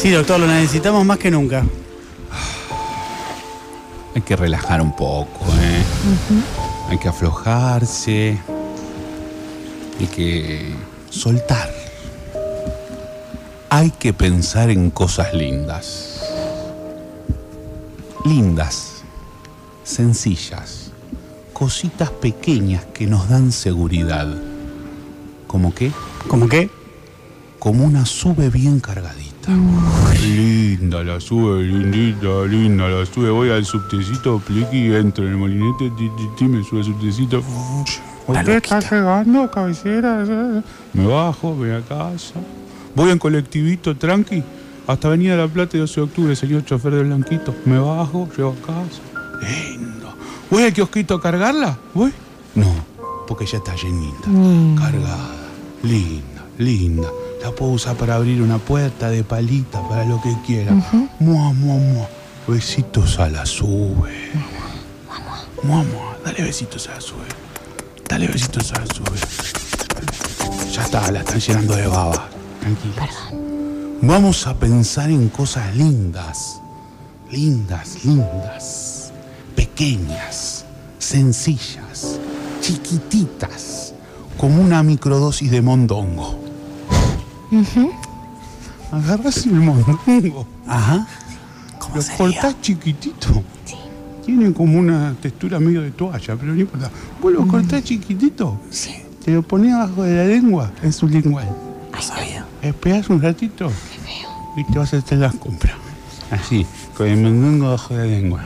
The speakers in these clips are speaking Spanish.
Sí, doctor, lo necesitamos más que nunca. Hay que relajar un poco, ¿eh? Hay que aflojarse. Hay que soltar. Hay que pensar en cosas lindas. Lindas, sencillas, cositas pequeñas que nos dan seguridad. ¿Cómo qué? ¿Cómo qué? Como una sube bien cargadita. Linda la sube, lindita, linda la sube. Voy al subtecito, pliqui, entro en el molinete, ti, ti, ti, me sube al subtecito. ¿Usted está llegando, cabecera? Me bajo, voy a casa. Voy en colectivito, tranqui, hasta Avenida La Plata y 12 de octubre, señor chofer de Blanquito. Me bajo, llego a casa. Lindo. ¿Voy al kiosquito a cargarla? ¿Voy? No, porque ya está llenita. Cargada. Linda, linda. La puedo usar para abrir una puerta de palita, para lo que quiera. Mua, mua, mua. Besitos a la sube. Mua, mua. Dale besitos a la sube. Dale besitos a la sube. Ya está, la están llenando de baba. Tranquila. Vamos a pensar en cosas lindas. Lindas, lindas. Pequeñas, sencillas, chiquititas. Como una microdosis de mondongo. Agarras el mondongo. Ajá. Lo cortás chiquitito. Tiene como una textura medio de toalla, pero no importa. Vos lo cortás chiquitito. Sí. Te lo pones abajo de la lengua en su lingual. Esperás un ratito y te vas a hacer las compras. Así, con el mondongo bajo la lengua.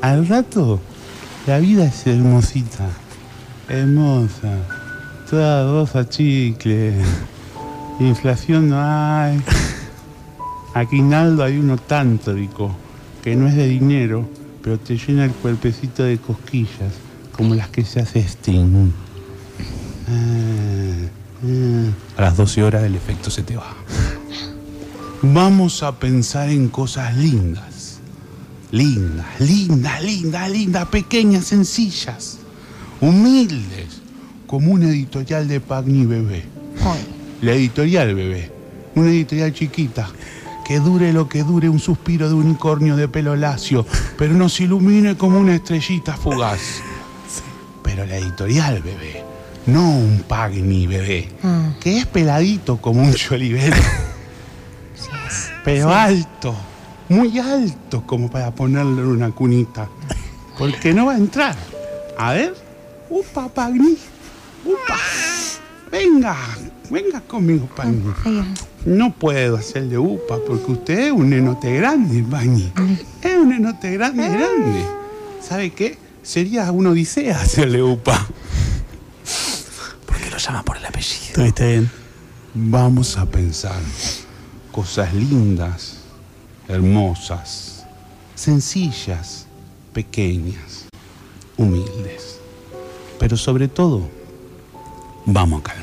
Al rato, la vida es hermosita. Hermosa. Toda rosa chicle. Inflación no hay. Aquí en Aldo hay uno tántrico que no es de dinero, pero te llena el cuerpecito de cosquillas, como las que se hace Sting. Ah, ah. A las 12 horas el efecto se te va. Vamos a pensar en cosas lindas. Lindas, lindas, lindas, lindas, pequeñas, sencillas, humildes, como una editorial de Pagni Bebé. La editorial Bebé, una editorial chiquita, que dure lo que dure un suspiro de unicornio de pelo lacio, pero nos ilumine como una estrellita fugaz. Pero la editorial Bebé, no un Pagni Bebé, que es peladito como un cholibero pero alto, muy alto como para ponerlo en una cunita. Porque no va a entrar. A ver, upa, Pagni, upa. Venga, venga conmigo, Pagni. No puedo hacerle upa porque usted es un enote grande, Pagni. Es un enote grande, grande. ¿Sabe qué? Sería una odisea hacerle upa. Porque lo llama por el apellido. Está bien. Vamos a pensar cosas lindas, hermosas, sencillas, pequeñas, humildes. Pero sobre todo, vamos a calmar.